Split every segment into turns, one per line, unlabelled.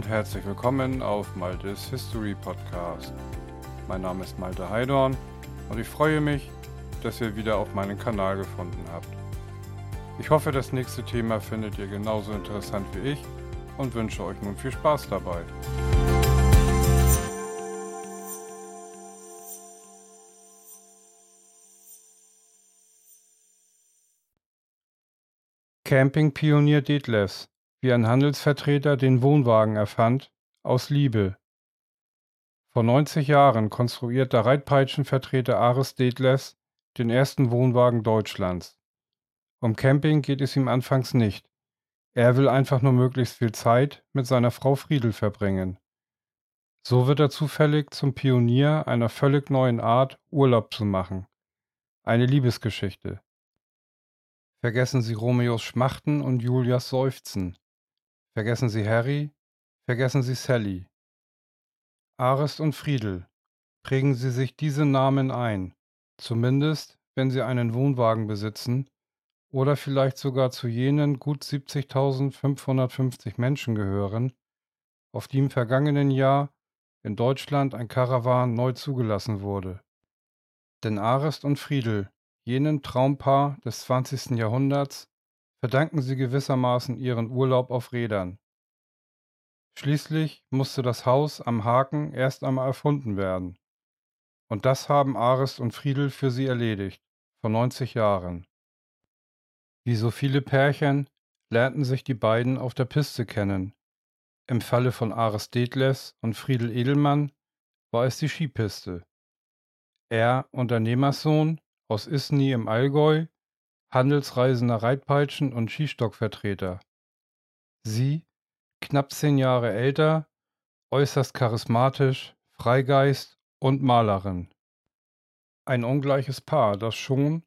und herzlich willkommen auf Maltes History Podcast. Mein Name ist Malte Heidorn und ich freue mich, dass ihr wieder auf meinen Kanal gefunden habt. Ich hoffe, das nächste Thema findet ihr genauso interessant wie ich und wünsche euch nun viel Spaß dabei. Campingpionier Detlefs wie ein Handelsvertreter den Wohnwagen erfand, aus Liebe. Vor 90 Jahren konstruiert der Reitpeitschenvertreter Aris Detlefs den ersten Wohnwagen Deutschlands. Um Camping geht es ihm anfangs nicht. Er will einfach nur möglichst viel Zeit mit seiner Frau Friedel verbringen. So wird er zufällig zum Pionier einer völlig neuen Art, Urlaub zu machen. Eine Liebesgeschichte. Vergessen Sie Romeos Schmachten und Julias Seufzen. Vergessen Sie Harry, vergessen Sie Sally. Arist und Friedel. Prägen Sie sich diese Namen ein, zumindest wenn Sie einen Wohnwagen besitzen oder vielleicht sogar zu jenen gut 70.550 Menschen gehören, auf die im vergangenen Jahr in Deutschland ein Karawan neu zugelassen wurde. Denn Arist und Friedel, jenen Traumpaar des 20. Jahrhunderts, verdanken sie gewissermaßen ihren Urlaub auf Rädern. Schließlich musste das Haus am Haken erst einmal erfunden werden. Und das haben Arist und Friedel für sie erledigt, vor 90 Jahren. Wie so viele Pärchen lernten sich die beiden auf der Piste kennen. Im Falle von Aris Detlefs und Friedel Edelmann war es die Skipiste. Er, Unternehmerssohn aus Isny im Allgäu, handelsreisender Reitpeitschen- und Skistockvertreter. Sie, knapp zehn Jahre älter, äußerst charismatisch, Freigeist und Malerin. Ein ungleiches Paar, das schon,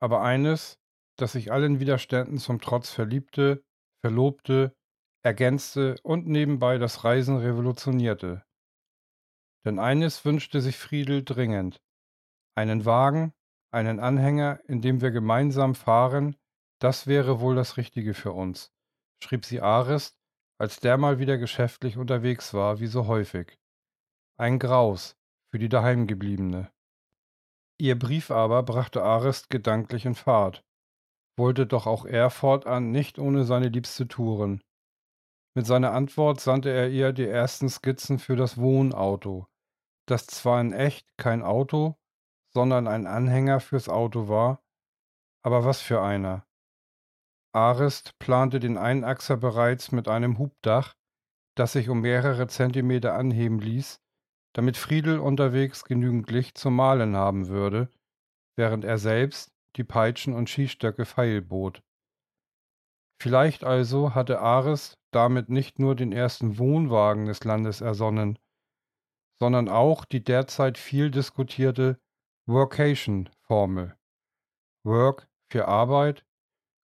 aber eines, das sich allen Widerständen zum Trotz verliebte, verlobte, ergänzte und nebenbei das Reisen revolutionierte. Denn eines wünschte sich Friedel dringend, einen Wagen, einen Anhänger, in dem wir gemeinsam fahren, das wäre wohl das Richtige für uns, schrieb sie Arist, als der mal wieder geschäftlich unterwegs war, wie so häufig. Ein Graus für die Daheimgebliebene. Ihr Brief aber brachte Arist gedanklich in Fahrt, wollte doch auch er fortan nicht ohne seine Liebste touren. Mit seiner Antwort sandte er ihr die ersten Skizzen für das Wohnauto, das zwar in echt kein Auto, sondern ein Anhänger fürs Auto war, aber was für einer. Arist plante den Einachser bereits mit einem Hubdach, das sich um mehrere Zentimeter anheben ließ, damit Friedel unterwegs genügend Licht zum Malen haben würde, während er selbst die Peitschen und Skistöcke feilbot. Vielleicht also hatte Ares damit nicht nur den ersten Wohnwagen des Landes ersonnen, sondern auch die derzeit viel diskutierte Workation-Formel. Work für Arbeit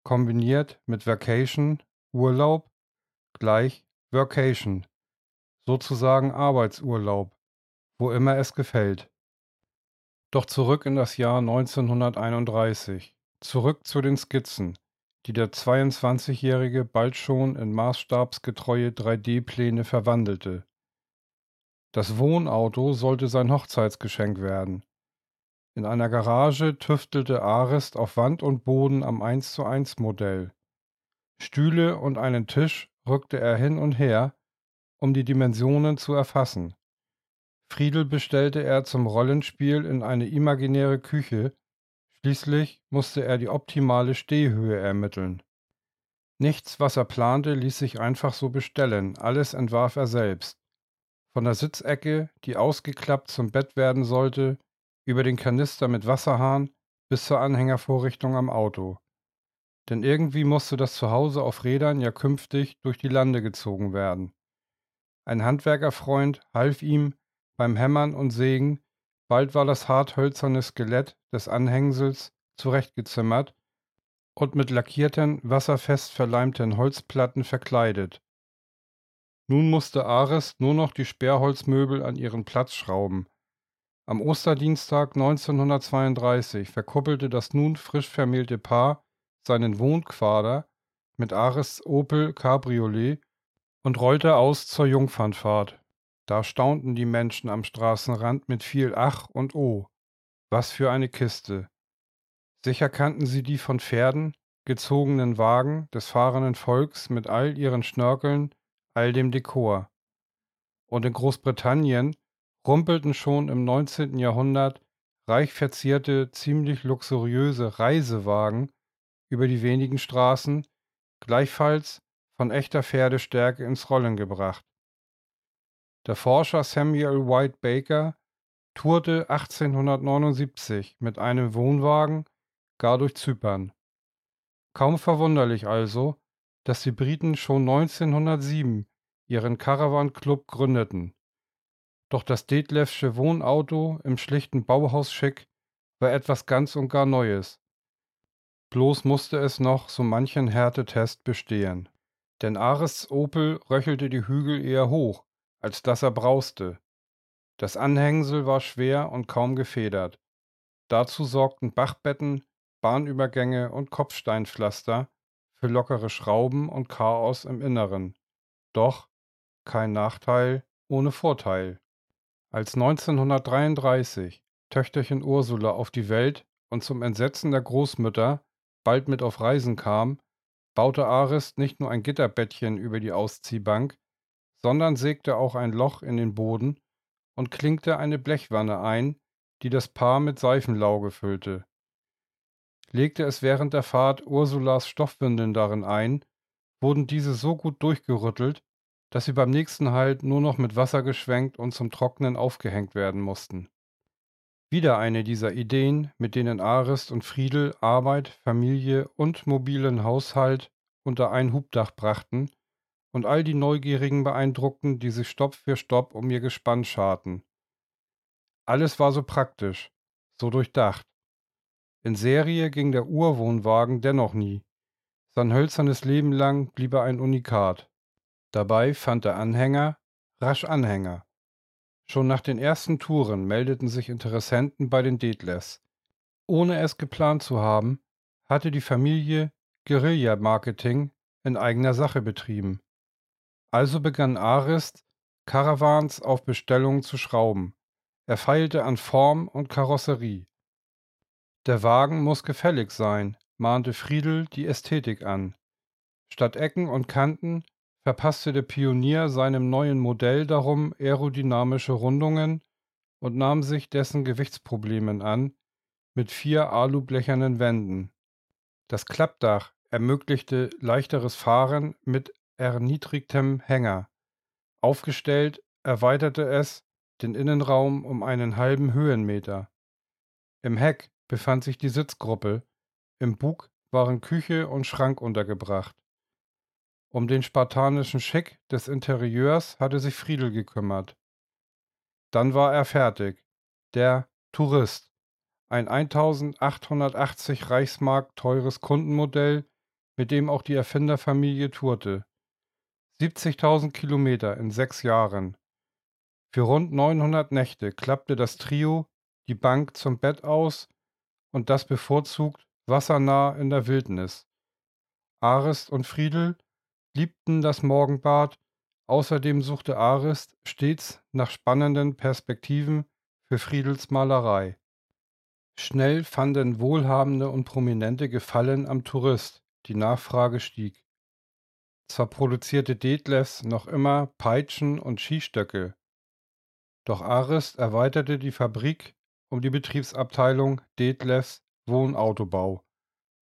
kombiniert mit Vacation Urlaub gleich Workation, sozusagen Arbeitsurlaub, wo immer es gefällt. Doch zurück in das Jahr 1931, zurück zu den Skizzen, die der 22-Jährige bald schon in maßstabsgetreue 3D-Pläne verwandelte. Das Wohnauto sollte sein Hochzeitsgeschenk werden, in einer Garage tüftelte Arist auf Wand und Boden am 1:1 Modell. Stühle und einen Tisch rückte er hin und her, um die Dimensionen zu erfassen. Friedel bestellte er zum Rollenspiel in eine imaginäre Küche, schließlich musste er die optimale Stehhöhe ermitteln. Nichts, was er plante, ließ sich einfach so bestellen, alles entwarf er selbst. Von der Sitzecke, die ausgeklappt zum Bett werden sollte, über den Kanister mit Wasserhahn bis zur Anhängervorrichtung am Auto. Denn irgendwie musste das Zuhause auf Rädern ja künftig durch die Lande gezogen werden. Ein Handwerkerfreund half ihm beim Hämmern und Sägen, bald war das harthölzerne Skelett des Anhängsels zurechtgezimmert und mit lackierten, wasserfest verleimten Holzplatten verkleidet. Nun musste Ares nur noch die Sperrholzmöbel an ihren Platz schrauben, am Osterdienstag 1932 verkuppelte das nun frisch vermählte Paar seinen Wohnquader mit Ares Opel Cabriolet und rollte aus zur Jungfernfahrt. Da staunten die Menschen am Straßenrand mit viel Ach und Oh. Was für eine Kiste. Sicher kannten sie die von Pferden gezogenen Wagen des fahrenden Volks mit all ihren Schnörkeln, all dem Dekor. Und in Großbritannien rumpelten schon im 19. Jahrhundert reich verzierte, ziemlich luxuriöse Reisewagen über die wenigen Straßen, gleichfalls von echter Pferdestärke ins Rollen gebracht. Der Forscher Samuel White Baker tourte 1879 mit einem Wohnwagen gar durch Zypern. Kaum verwunderlich also, dass die Briten schon 1907 ihren Caravan Club gründeten. Doch das Detlefsche Wohnauto im schlichten Bauhausschick war etwas ganz und gar Neues. Bloß musste es noch so manchen Härtetest bestehen. Denn Arests Opel röchelte die Hügel eher hoch, als dass er brauste. Das Anhängsel war schwer und kaum gefedert. Dazu sorgten Bachbetten, Bahnübergänge und Kopfsteinpflaster für lockere Schrauben und Chaos im Inneren. Doch kein Nachteil ohne Vorteil. Als 1933 Töchterchen Ursula auf die Welt und zum Entsetzen der Großmütter bald mit auf Reisen kam, baute Arist nicht nur ein Gitterbettchen über die Ausziehbank, sondern sägte auch ein Loch in den Boden und klinkte eine Blechwanne ein, die das Paar mit Seifenlauge füllte. Legte es während der Fahrt Ursulas Stoffwindeln darin ein, wurden diese so gut durchgerüttelt, dass sie beim nächsten Halt nur noch mit Wasser geschwenkt und zum Trocknen aufgehängt werden mussten. Wieder eine dieser Ideen, mit denen Arist und Friedel Arbeit, Familie und mobilen Haushalt unter ein Hubdach brachten und all die Neugierigen beeindruckten, die sich Stopp für Stopp um ihr Gespann scharten. Alles war so praktisch, so durchdacht. In Serie ging der Urwohnwagen dennoch nie. Sein hölzernes Leben lang blieb er ein Unikat. Dabei fand der Anhänger rasch Anhänger. Schon nach den ersten Touren meldeten sich Interessenten bei den Detlefs. Ohne es geplant zu haben, hatte die Familie Guerilla-Marketing in eigener Sache betrieben. Also begann Arist, Caravans auf Bestellung zu schrauben. Er feilte an Form und Karosserie. Der Wagen muss gefällig sein, mahnte Friedel die Ästhetik an. Statt Ecken und Kanten verpasste der Pionier seinem neuen Modell darum aerodynamische Rundungen und nahm sich dessen Gewichtsproblemen an, mit vier alublechernen Wänden. Das Klappdach ermöglichte leichteres Fahren mit erniedrigtem Hänger. Aufgestellt erweiterte es den Innenraum um einen halben Höhenmeter. Im Heck befand sich die Sitzgruppe, im Bug waren Küche und Schrank untergebracht. Um den spartanischen Schick des Interieurs hatte sich Friedel gekümmert. Dann war er fertig. Der Tourist. Ein 1880 Reichsmark teures Kundenmodell, mit dem auch die Erfinderfamilie tourte. 70.000 Kilometer in sechs Jahren. Für rund 900 Nächte klappte das Trio die Bank zum Bett aus und das bevorzugt wassernah in der Wildnis. Arist und Friedel liebten das Morgenbad, außerdem suchte Arist stets nach spannenden Perspektiven für Friedels Malerei. Schnell fanden Wohlhabende und Prominente Gefallen am Tourist, die Nachfrage stieg. Zwar produzierte Detlefs noch immer Peitschen und Skistöcke, doch Arist erweiterte die Fabrik um die Betriebsabteilung Detlefs Wohnautobau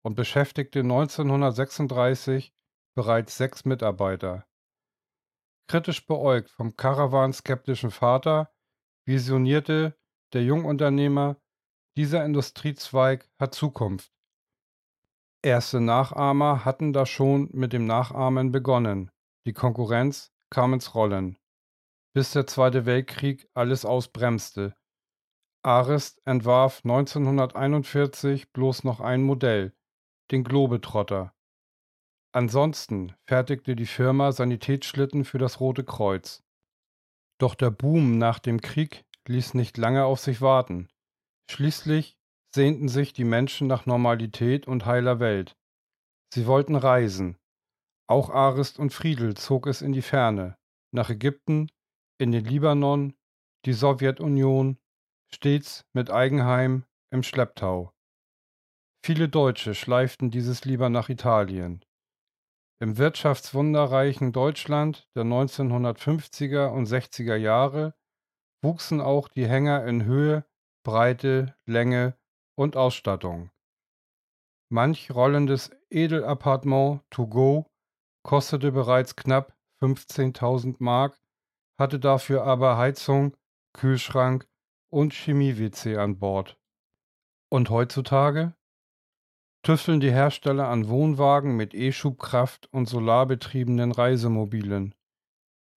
und beschäftigte 1936 bereits sechs Mitarbeiter. Kritisch beäugt vom Caravan-skeptischen Vater visionierte der Jungunternehmer, dieser Industriezweig hat Zukunft. Erste Nachahmer hatten da schon mit dem Nachahmen begonnen. Die Konkurrenz kam ins Rollen. Bis der Zweite Weltkrieg alles ausbremste. Arist entwarf 1941 bloß noch ein Modell, den Globetrotter. Ansonsten fertigte die Firma Sanitätsschlitten für das Rote Kreuz. Doch der Boom nach dem Krieg ließ nicht lange auf sich warten. Schließlich sehnten sich die Menschen nach Normalität und heiler Welt. Sie wollten reisen. Auch Arist und Friedel zog es in die Ferne, nach Ägypten, in den Libanon, die Sowjetunion, stets mit Eigenheim im Schlepptau. Viele Deutsche schleiften dieses lieber nach Italien. Im wirtschaftswunderreichen Deutschland der 1950er und 60er Jahre wuchsen auch die Hänger in Höhe, Breite, Länge und Ausstattung. Manch rollendes Edelappartement to go kostete bereits knapp 15.000 Mark, hatte dafür aber Heizung, Kühlschrank und Chemie-WC an Bord. Und heutzutage? Tüfteln die Hersteller an Wohnwagen mit E-Schubkraft und solarbetriebenen Reisemobilen.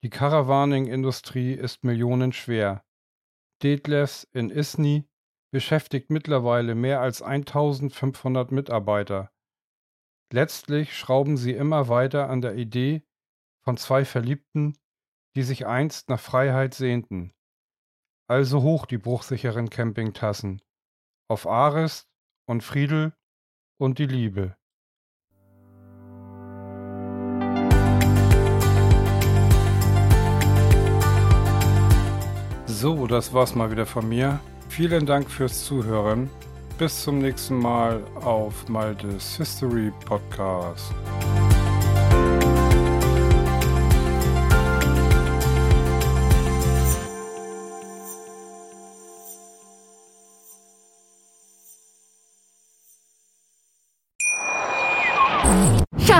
Die Caravaning-Industrie ist millionenschwer. Detlefs in Isny beschäftigt mittlerweile mehr als 1500 Mitarbeiter. Letztlich schrauben sie immer weiter an der Idee von zwei Verliebten, die sich einst nach Freiheit sehnten. Also hoch die bruchsicheren Campingtassen. Auf Arist und Friedel und die Liebe. So, das war's mal wieder von mir. Vielen Dank fürs Zuhören. Bis zum nächsten Mal auf Maltes History Podcast.